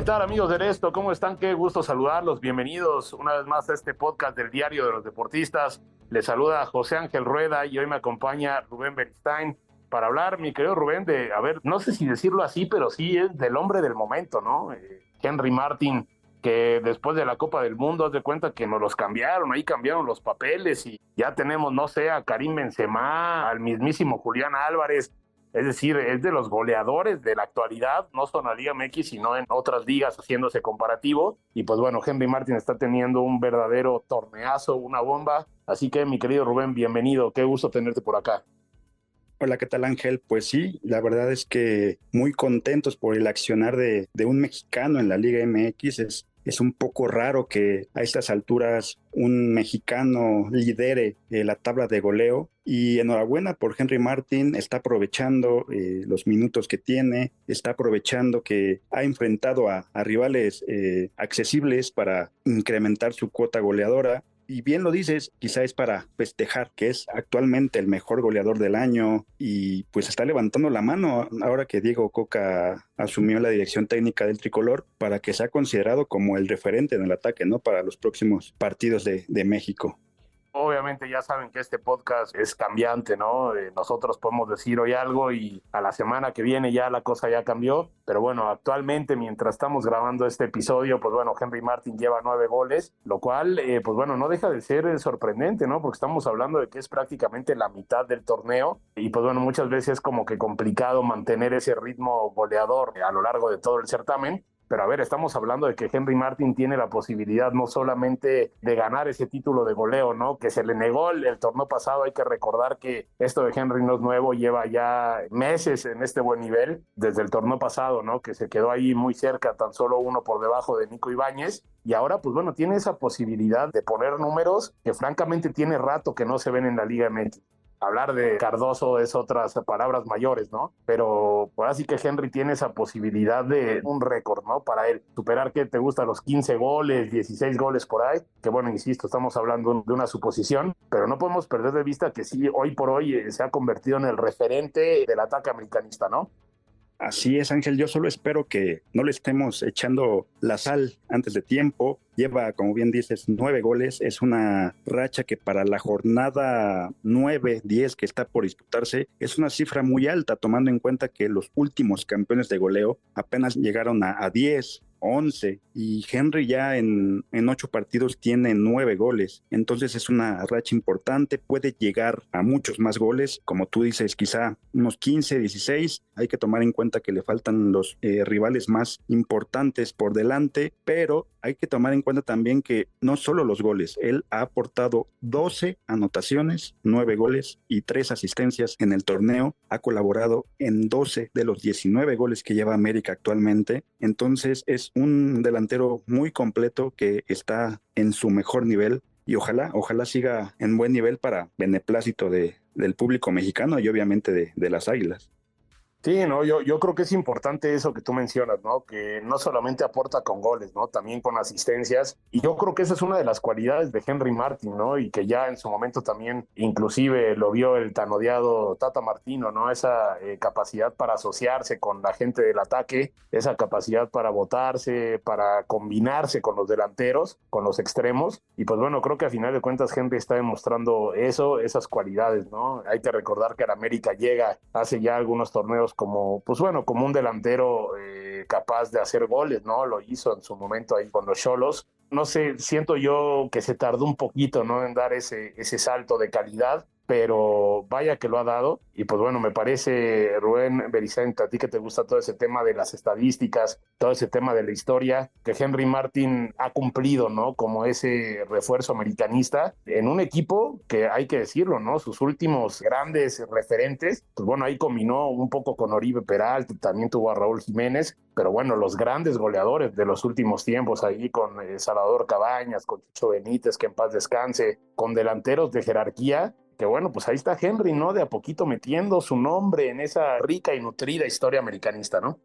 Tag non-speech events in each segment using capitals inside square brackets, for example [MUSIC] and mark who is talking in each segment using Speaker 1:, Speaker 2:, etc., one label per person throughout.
Speaker 1: ¿Qué tal amigos de esto? ¿Cómo están? Qué gusto saludarlos. Bienvenidos una vez más a este podcast del Diario de los Deportistas. Les saluda José Ángel Rueda y hoy me acompaña Rubén Beristain para hablar, mi querido Rubén, de, a ver, no sé si decirlo así, pero sí es del hombre del momento, ¿no? Eh, Henry Martin, que después de la Copa del Mundo, haz de cuenta que nos los cambiaron, ahí cambiaron los papeles y ya tenemos, no sé, a Karim Benzema, al mismísimo Julián Álvarez, es decir, es de los goleadores de la actualidad, no son la Liga MX, sino en otras ligas haciéndose comparativo. Y pues bueno, Henry Martin está teniendo un verdadero torneazo, una bomba. Así que mi querido Rubén, bienvenido, qué gusto tenerte por acá.
Speaker 2: Hola, ¿qué tal Ángel? Pues sí, la verdad es que muy contentos por el accionar de, de un mexicano en la Liga MX. Es, es un poco raro que a estas alturas un mexicano lidere eh, la tabla de goleo. Y enhorabuena por Henry Martin, está aprovechando eh, los minutos que tiene, está aprovechando que ha enfrentado a, rivales eh, accesibles para incrementar su cuota goleadora y bien lo dices, quizá es para festejar que es actualmente el mejor goleador del año y pues está levantando la mano ahora que Diego Coca asumió la dirección técnica del tricolor para que sea considerado como el referente en el ataque, ¿no? Para los próximos partidos de, de México.
Speaker 1: Obviamente ya saben que este podcast es cambiante, ¿no? Eh, nosotros podemos decir hoy algo y a la semana que viene ya la cosa ya cambió, pero bueno, actualmente mientras estamos grabando este episodio, pues bueno, Henry Martin lleva nueve goles, lo cual, eh, pues bueno, no deja de ser sorprendente, ¿no? Porque estamos hablando de que es prácticamente la mitad del torneo y pues bueno, muchas veces es como que complicado mantener ese ritmo goleador a lo largo de todo el certamen, pero a ver, estamos hablando de que Henry Martin tiene la posibilidad no solamente de ganar ese título de goleo, ¿no? Que se le negó el, torneo pasado. Hay que recordar que esto de Henry no es nuevo, lleva ya meses en este buen nivel desde el torneo pasado, ¿no? Que se quedó ahí muy cerca, tan solo uno por debajo de Nico Ibáñez. Y ahora, pues bueno, tiene esa posibilidad de poner números que francamente tiene rato que no se ven en la Liga MX hablar de Cardoso es otras palabras mayores, ¿no? Pero pues así que Henry tiene esa posibilidad de un récord, ¿no? Para él superar que te gusta los 15 goles, 16 goles por ahí, que bueno, insisto, estamos hablando de una suposición, pero no podemos perder de vista que sí, hoy por hoy eh, se ha convertido en el referente del ataque americanista, ¿no?
Speaker 2: Así es, Ángel. Yo solo espero que no le estemos echando la sal antes de tiempo. Lleva, como bien dices, nueve goles. Es una racha que para la jornada nueve, diez que está por disputarse, es una cifra muy alta, tomando en cuenta que los últimos campeones de goleo apenas llegaron a, a 10, 11 y Henry ya en, en ocho partidos tiene nueve goles. Entonces es una racha importante, puede llegar a muchos más goles, como tú dices, quizá unos 15, 16. Hay que tomar en cuenta que le faltan los eh, rivales más importantes por delante, pero hay que tomar en cuenta también que no solo los goles, él ha aportado 12 anotaciones, 9 goles y 3 asistencias en el torneo, ha colaborado en 12 de los 19 goles que lleva América actualmente, entonces es un delantero muy completo que está en su mejor nivel y ojalá, ojalá siga en buen nivel para beneplácito de, del público mexicano y obviamente de, de las águilas.
Speaker 1: Sí, no, yo, yo creo que es importante eso que tú mencionas, ¿no? Que no solamente aporta con goles, ¿no? También con asistencias. Y yo creo que esa es una de las cualidades de Henry Martin, ¿no? Y que ya en su momento también, inclusive lo vio el tan odiado Tata Martino, ¿no? Esa eh, capacidad para asociarse con la gente del ataque, esa capacidad para votarse, para combinarse con los delanteros, con los extremos. Y pues bueno, creo que a final de cuentas Henry está demostrando eso, esas cualidades, ¿no? Hay que recordar que el América llega hace ya algunos torneos como, pues bueno, como un delantero eh, capaz de hacer goles, ¿no? Lo hizo en su momento ahí con los Cholos. No sé, siento yo que se tardó un poquito, ¿no? En dar ese, ese salto de calidad pero vaya que lo ha dado. Y pues bueno, me parece, Rubén Berizante, a ti que te gusta todo ese tema de las estadísticas, todo ese tema de la historia, que Henry Martin ha cumplido, ¿no? Como ese refuerzo americanista en un equipo que hay que decirlo, ¿no? Sus últimos grandes referentes, pues bueno, ahí combinó un poco con Oribe Peralta, también tuvo a Raúl Jiménez, pero bueno, los grandes goleadores de los últimos tiempos ahí con eh, Salvador Cabañas, con Chicho Benítez, que en paz descanse, con delanteros de jerarquía, que bueno, pues ahí está Henry, ¿no? De a poquito metiendo su nombre en esa rica y nutrida historia americanista, ¿no?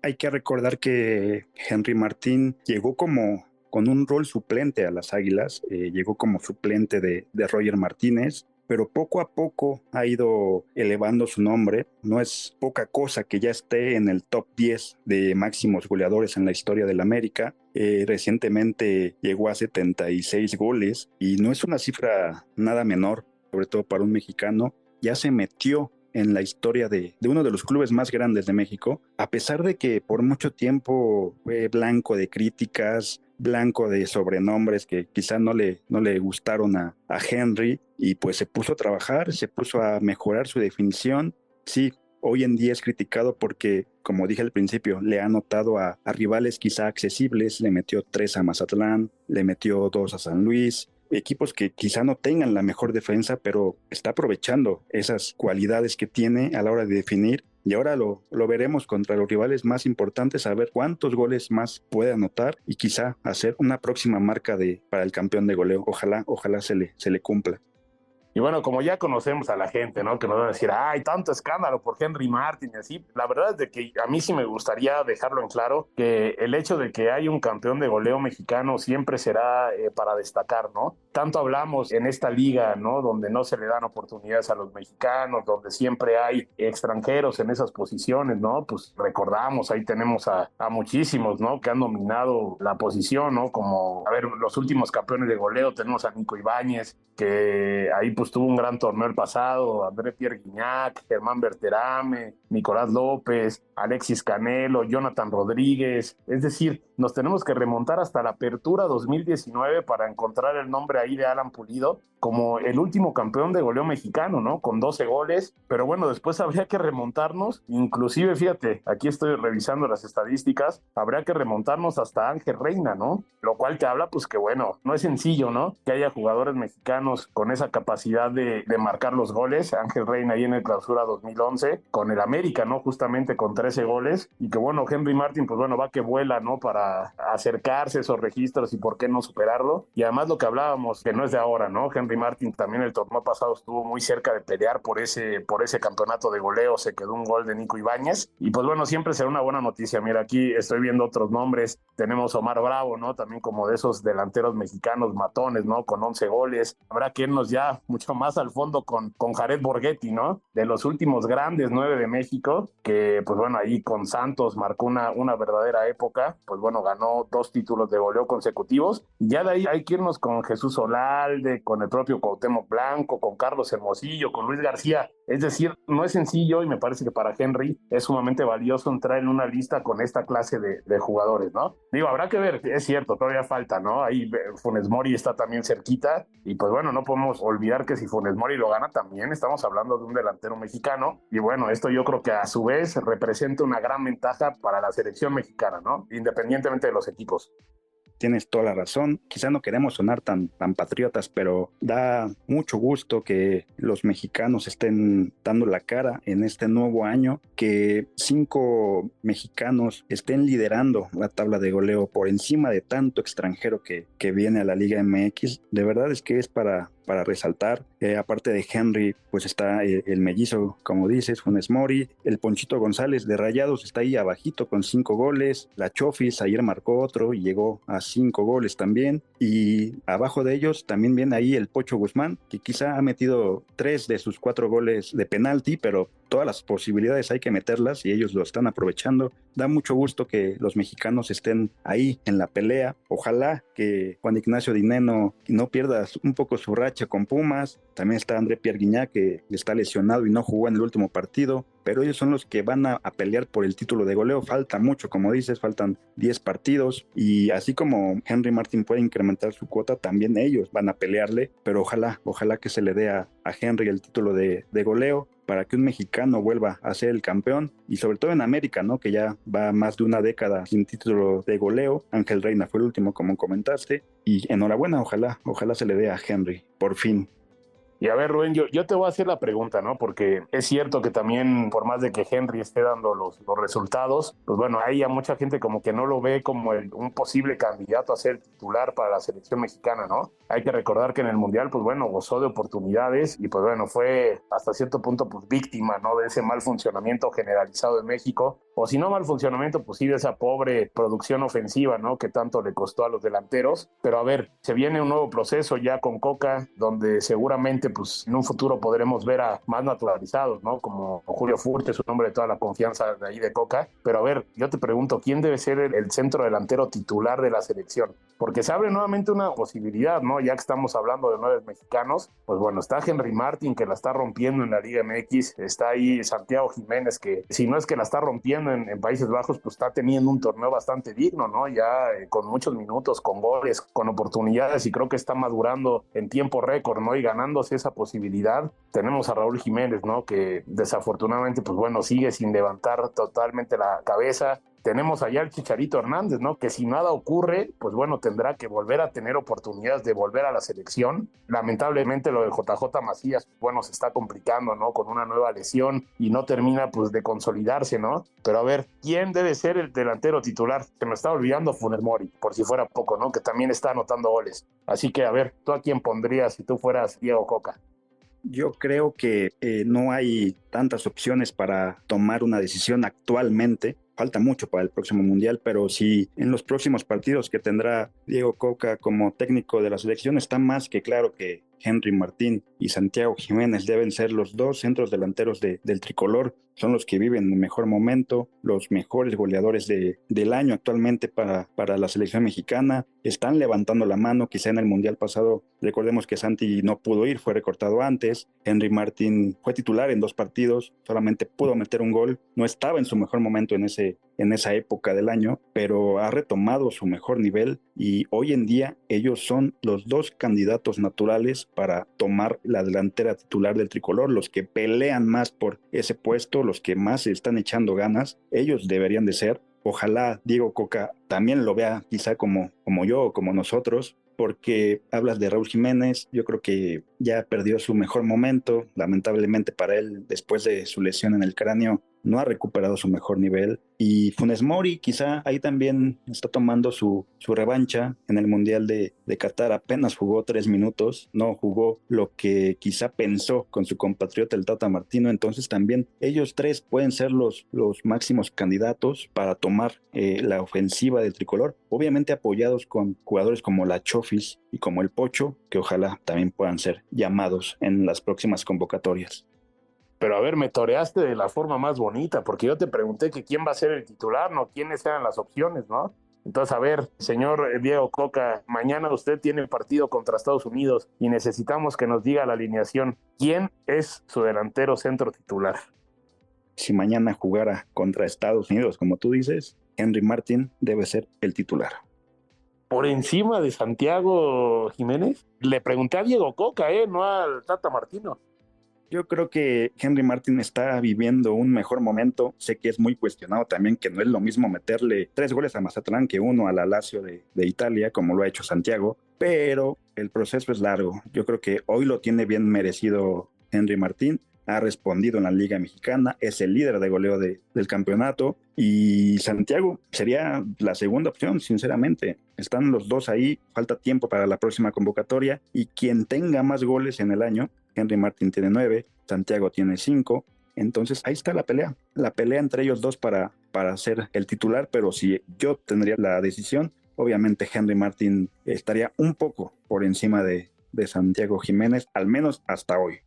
Speaker 2: Hay que recordar que Henry Martín llegó como con un rol suplente a las Águilas, eh, llegó como suplente de, de Roger Martínez, pero poco a poco ha ido elevando su nombre. No es poca cosa que ya esté en el top 10 de máximos goleadores en la historia del América. Eh, recientemente llegó a 76 goles y no es una cifra nada menor sobre todo para un mexicano, ya se metió en la historia de, uno de los clubes más grandes de México, a pesar de que por mucho tiempo fue blanco de críticas, blanco de sobrenombres que quizá no le, no le gustaron a, Henry, y pues se puso a trabajar, se puso a mejorar su definición. Sí, hoy en día es criticado porque, como dije al principio, le ha anotado a, a, rivales quizá accesibles, le metió tres a Mazatlán, le metió dos a San Luis, equipos que quizá no tengan la mejor defensa, pero está aprovechando esas cualidades que tiene a la hora de definir. Y ahora lo, lo veremos contra los rivales más importantes, a ver cuántos goles más puede anotar y quizá hacer una próxima marca de, para el campeón de goleo. Ojalá, ojalá se le, se le cumpla.
Speaker 1: Y bueno, como ya conocemos a la gente, ¿no? Que nos van a decir, ay, tanto escándalo por Henry Martin y así. La verdad es de que a mí sí me gustaría dejarlo en claro que el hecho de que hay un campeón de goleo mexicano siempre será eh, para destacar, ¿no? Tanto hablamos en esta liga, ¿no? Donde no se le dan oportunidades a los mexicanos, donde siempre hay extranjeros en esas posiciones, ¿no? Pues recordamos, ahí tenemos a, a muchísimos, ¿no? Que han dominado la posición, ¿no? Como, a ver, los últimos campeones de goleo, tenemos a Nico Ibáñez, que ahí pues tuvo un gran torneo el pasado, André Pierre Guignac, Germán Berterame, Nicolás López, Alexis Canelo, Jonathan Rodríguez, es decir, nos tenemos que remontar hasta la apertura 2019 para encontrar el nombre ahí de Alan Pulido como el último campeón de goleo mexicano, ¿no? Con 12 goles, pero bueno, después [LAUGHS] habría que remontarnos, inclusive fíjate, aquí estoy revisando las estadísticas, habría que remontarnos hasta Ángel Reina, ¿no? Lo cual te habla pues que bueno, no es sencillo, ¿no? Que haya jugadores mexicanos con esa capacidad de, de marcar los goles, Ángel Reina ahí en el clausura 2011, con el América, ¿no? Justamente con 13 goles, y que bueno, Henry Martin pues bueno, va que vuela, ¿no? Para acercarse a esos registros y por qué no superarlo. Y además lo que hablábamos, que no es de ahora, ¿no? Henry Martin también el torneo pasado estuvo muy cerca de pelear por ese, por ese campeonato de goleo, se quedó un gol de Nico Ibáñez. Y pues bueno, siempre será una buena noticia. Mira, aquí estoy viendo otros nombres. Tenemos Omar Bravo, ¿no? También como de esos delanteros mexicanos matones, ¿no? Con 11 goles. Habrá que irnos ya [LAUGHS] mucho más al fondo con, con Jared Borghetti, ¿no? De los últimos grandes nueve de México, que pues bueno, ahí con Santos marcó una, una verdadera época. Pues bueno, ganó dos títulos de goleo consecutivos. Y ya de ahí hay que irnos con Jesús Olalde, con el propio Cuauhtémoc Blanco, con Carlos Hermosillo, con Luis García. Es decir, no es sencillo y me parece que para Henry es sumamente valioso entrar en una lista con esta clase de, de jugadores, ¿no? Digo, habrá que ver, es cierto, todavía falta, ¿no? Ahí Funes Mori está también cerquita y pues bueno, no podemos olvidar que si Funes Mori lo gana también estamos hablando de un delantero mexicano y bueno, esto yo creo que a su vez representa una gran ventaja para la selección mexicana, ¿no? Independientemente de los equipos.
Speaker 2: Tienes toda la razón. Quizá no queremos sonar tan, tan patriotas, pero da mucho gusto que los mexicanos estén dando la cara en este nuevo año, que cinco mexicanos estén liderando la tabla de goleo por encima de tanto extranjero que, que viene a la Liga MX. De verdad es que es para, para resaltar. Eh, aparte de Henry, pues está eh, el mellizo, como dices, Funes Mori, el Ponchito González de Rayados está ahí abajito con cinco goles, la Chofis ayer marcó otro y llegó a cinco goles también, y abajo de ellos también viene ahí el Pocho Guzmán, que quizá ha metido tres de sus cuatro goles de penalti, pero todas las posibilidades hay que meterlas y ellos lo están aprovechando. Da mucho gusto que los mexicanos estén ahí en la pelea. Ojalá que Juan Ignacio Dineno no pierda un poco su racha con Pumas. También está André Pierre Guignac que está lesionado y no jugó en el último partido. Pero ellos son los que van a, pelear por el título de goleo. Falta mucho, como dices, faltan 10 partidos. Y así como Henry Martin puede incrementar su cuota, también ellos van a pelearle. Pero ojalá, ojalá que se le dé a, a Henry el título de, de goleo para que un mexicano vuelva a ser el campeón y sobre todo en América, ¿no? Que ya va más de una década sin título de goleo. Ángel Reina fue el último, como comentaste. Y enhorabuena, ojalá, ojalá se le dé a Henry, por fin.
Speaker 1: Y a ver, Rubén, yo, yo te voy a hacer la pregunta, ¿no? Porque es cierto que también, por más de que Henry esté dando los, los resultados, pues bueno, hay a mucha gente como que no lo ve como un posible candidato a ser titular para la selección mexicana, ¿no? Hay que recordar que en el Mundial, pues bueno, gozó de oportunidades y pues bueno, fue hasta cierto punto pues víctima, ¿no? De ese mal funcionamiento generalizado de México. O si no mal funcionamiento, pues sí de esa pobre producción ofensiva, ¿no? Que tanto le costó a los delanteros. Pero a ver, se viene un nuevo proceso ya con Coca, donde seguramente pues en un futuro podremos ver a más naturalizados, ¿no? Como Julio Furte, su nombre de toda la confianza de ahí de Coca. Pero a ver, yo te pregunto, ¿quién debe ser el, el centro delantero titular de la selección? Porque se abre nuevamente una posibilidad, ¿no? Ya que estamos hablando de nueve mexicanos, pues bueno, está Henry Martin que la está rompiendo en la Liga MX, está ahí Santiago Jiménez que si no es que la está rompiendo en, Países Bajos, pues está teniendo un torneo bastante digno, ¿no? Ya eh, con muchos minutos, con goles, con oportunidades y creo que está madurando en tiempo récord, ¿no? Y ganándose esa posibilidad. Tenemos a Raúl Jiménez, ¿no? Que desafortunadamente, pues bueno, sigue sin levantar totalmente la cabeza. Tenemos allá al Chicharito Hernández, ¿no? Que si nada ocurre, pues bueno, tendrá que volver a tener oportunidades de volver a la selección. Lamentablemente lo de JJ Macías, bueno, se está complicando, ¿no? Con una nueva lesión y no termina pues de consolidarse, ¿no? Pero a ver, ¿quién debe ser el delantero titular? Se me está olvidando Funes Mori, por si fuera poco, ¿no? Que también está anotando goles. Así que a ver, ¿tú a quién pondrías si tú fueras Diego Coca?
Speaker 2: Yo creo que eh, no hay tantas opciones para tomar una decisión actualmente. Falta mucho para el próximo mundial, pero si en los próximos partidos que tendrá Diego Coca como técnico de la selección está más que claro que Henry Martín y Santiago Jiménez deben ser los dos centros delanteros de, del tricolor. Son los que viven el mejor momento, los mejores goleadores de, del año actualmente para, para la selección mexicana. Están levantando la mano, quizá en el Mundial pasado, recordemos que Santi no pudo ir, fue recortado antes. Henry Martín fue titular en dos partidos, solamente pudo meter un gol. No estaba en su mejor momento en, ese, en esa época del año, pero ha retomado su mejor nivel y hoy en día ellos son los dos candidatos naturales para tomar la delantera titular del tricolor, los que pelean más por ese puesto, los que más se están echando ganas, ellos deberían de ser. Ojalá Diego Coca también lo vea quizá como, como yo o como nosotros, porque hablas de Raúl Jiménez, yo creo que ya perdió su mejor momento, lamentablemente para él, después de su lesión en el cráneo, no ha recuperado su mejor nivel. Y Funes Mori quizá ahí también está tomando su, su revancha en el Mundial de, de, Qatar. Apenas jugó tres minutos, no jugó lo que quizá pensó con su compatriota el Tata Martino. Entonces también ellos tres pueden ser los, los máximos candidatos para tomar eh, la ofensiva del tricolor. Obviamente apoyados con jugadores como la Chofis y como el Pocho, que ojalá también puedan ser llamados en las próximas convocatorias
Speaker 1: pero a ver, me toreaste de la forma más bonita, porque yo te pregunté que quién va a ser el titular, no quiénes eran las opciones, ¿no? Entonces, a ver, señor Diego Coca, mañana usted tiene el partido contra Estados Unidos y necesitamos que nos diga la alineación. ¿Quién es su delantero centro titular?
Speaker 2: Si mañana jugara contra Estados Unidos, como tú dices, Henry Martin debe ser el titular.
Speaker 1: Por encima de Santiago Jiménez, le pregunté a Diego Coca, ¿eh? No al Tata Martino.
Speaker 2: Yo creo que Henry Martin está viviendo un mejor momento. Sé que es muy cuestionado también que no es lo mismo meterle tres goles a Mazatlán que uno a la Lazio de, de Italia, como lo ha hecho Santiago, pero el proceso es largo. Yo creo que hoy lo tiene bien merecido Henry Martín. ha respondido en la Liga Mexicana, es el líder de goleo del campeonato y Santiago sería la segunda opción, sinceramente. Están los dos ahí, falta tiempo para la próxima convocatoria y quien tenga más goles en el año, Henry Martin tiene nueve, Santiago tiene cinco, entonces ahí está la pelea, la pelea entre ellos dos para, para ser el titular, pero si yo tendría la decisión, obviamente Henry Martin estaría un poco por encima de, de Santiago Jiménez, al menos hasta hoy.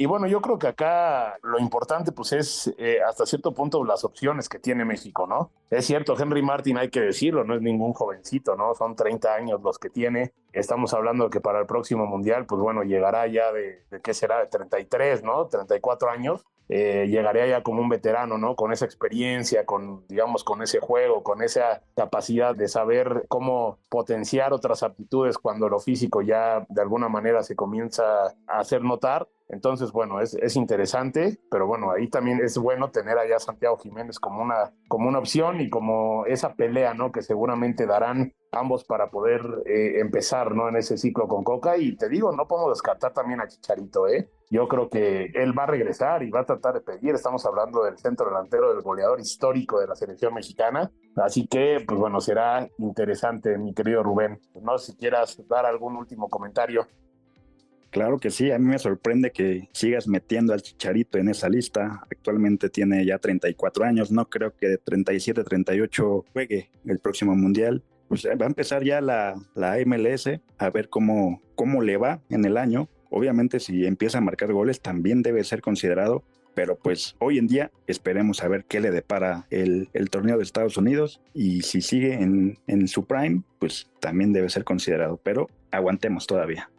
Speaker 1: Y bueno, yo creo que acá lo importante pues es eh, hasta cierto punto las opciones que tiene México, ¿no? Es cierto, Henry Martin hay que decirlo, no es ningún jovencito, ¿no? Son 30 años los que tiene. Estamos hablando de que para el próximo Mundial, pues bueno, llegará ya de, ¿qué será? De 33, ¿no? 34 años. Eh, llegaría ya como un veterano, ¿no? Con esa experiencia, con, digamos, con ese juego, con esa capacidad de saber cómo potenciar otras aptitudes cuando lo físico ya de alguna manera se comienza a hacer notar. Entonces, bueno, es, es, interesante, pero bueno, ahí también es bueno tener allá Santiago Jiménez como una, como una opción y como esa pelea, ¿no? Que seguramente darán ambos para poder eh, empezar, ¿no? En ese ciclo con Coca. Y te digo, no podemos descartar también a Chicharito, ¿eh? Yo creo que él va a regresar y va a tratar de pedir. Estamos hablando del centro delantero, del goleador histórico de la selección mexicana. Así que, pues bueno, será interesante, mi querido Rubén. No sé si quieras dar algún último comentario.
Speaker 2: Claro que sí, a mí me sorprende que sigas metiendo al Chicharito en esa lista. Actualmente tiene ya 34 años, no creo que de 37, 38 juegue el próximo Mundial. Pues va a empezar ya la, la MLS a ver cómo, cómo le va en el año. Obviamente si empieza a marcar goles también debe ser considerado, pero pues hoy en día esperemos a ver qué le depara el, el torneo de Estados Unidos y si sigue en, en su prime, pues también debe ser considerado, pero aguantemos todavía.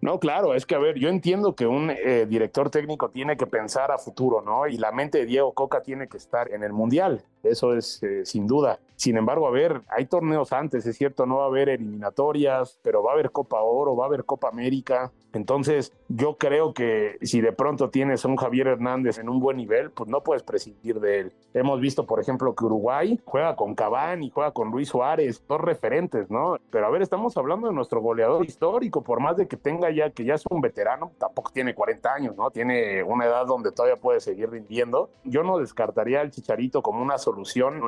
Speaker 1: No, claro, es que a ver, yo entiendo que un eh, director técnico tiene que pensar a futuro, ¿no? Y la mente de Diego Coca tiene que estar en el Mundial, eso es eh, sin duda. Sin embargo, a ver, hay torneos antes, es cierto, no va a haber eliminatorias, pero va a haber Copa Oro, va a haber Copa América. Entonces, yo creo que si de pronto tienes a un Javier Hernández en un buen nivel, pues no puedes prescindir de él. Hemos visto, por ejemplo, que Uruguay juega con Cavani, juega con Luis Suárez, dos referentes, ¿no? Pero a ver, estamos hablando de nuestro goleador histórico, por más de que tenga ya, que ya es un veterano, tampoco tiene 40 años, ¿no? Tiene una edad donde todavía puede seguir rindiendo. Yo no descartaría al Chicharito como una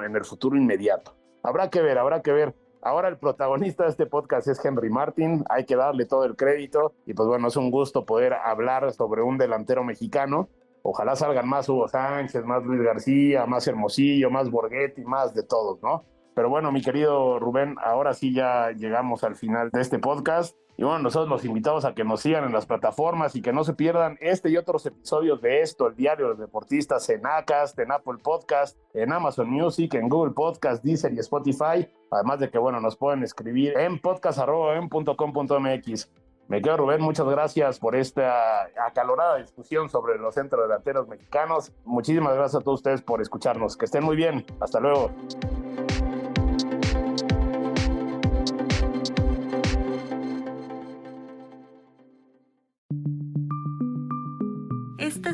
Speaker 1: en el futuro inmediato. Habrá que ver, habrá que ver. Ahora el protagonista de este podcast es Henry Martin, hay que darle todo el crédito y pues bueno, es un gusto poder hablar sobre un delantero mexicano. Ojalá salgan más Hugo Sánchez, más Luis García, más Hermosillo, más Borghetti, más de todos, ¿no? Pero bueno, mi querido Rubén, ahora sí ya llegamos al final de este podcast. Y bueno, nosotros los invitamos a que nos sigan en las plataformas y que no se pierdan este y otros episodios de esto, el diario de los deportistas en Acast, en Apple Podcast, en Amazon Music, en Google Podcast, Deezer y Spotify. Además de que, bueno, nos pueden escribir en podcast.com.mx. Me quedo Rubén, muchas gracias por esta acalorada discusión sobre los centros delanteros mexicanos. Muchísimas gracias a todos ustedes por escucharnos. Que estén muy bien. Hasta luego.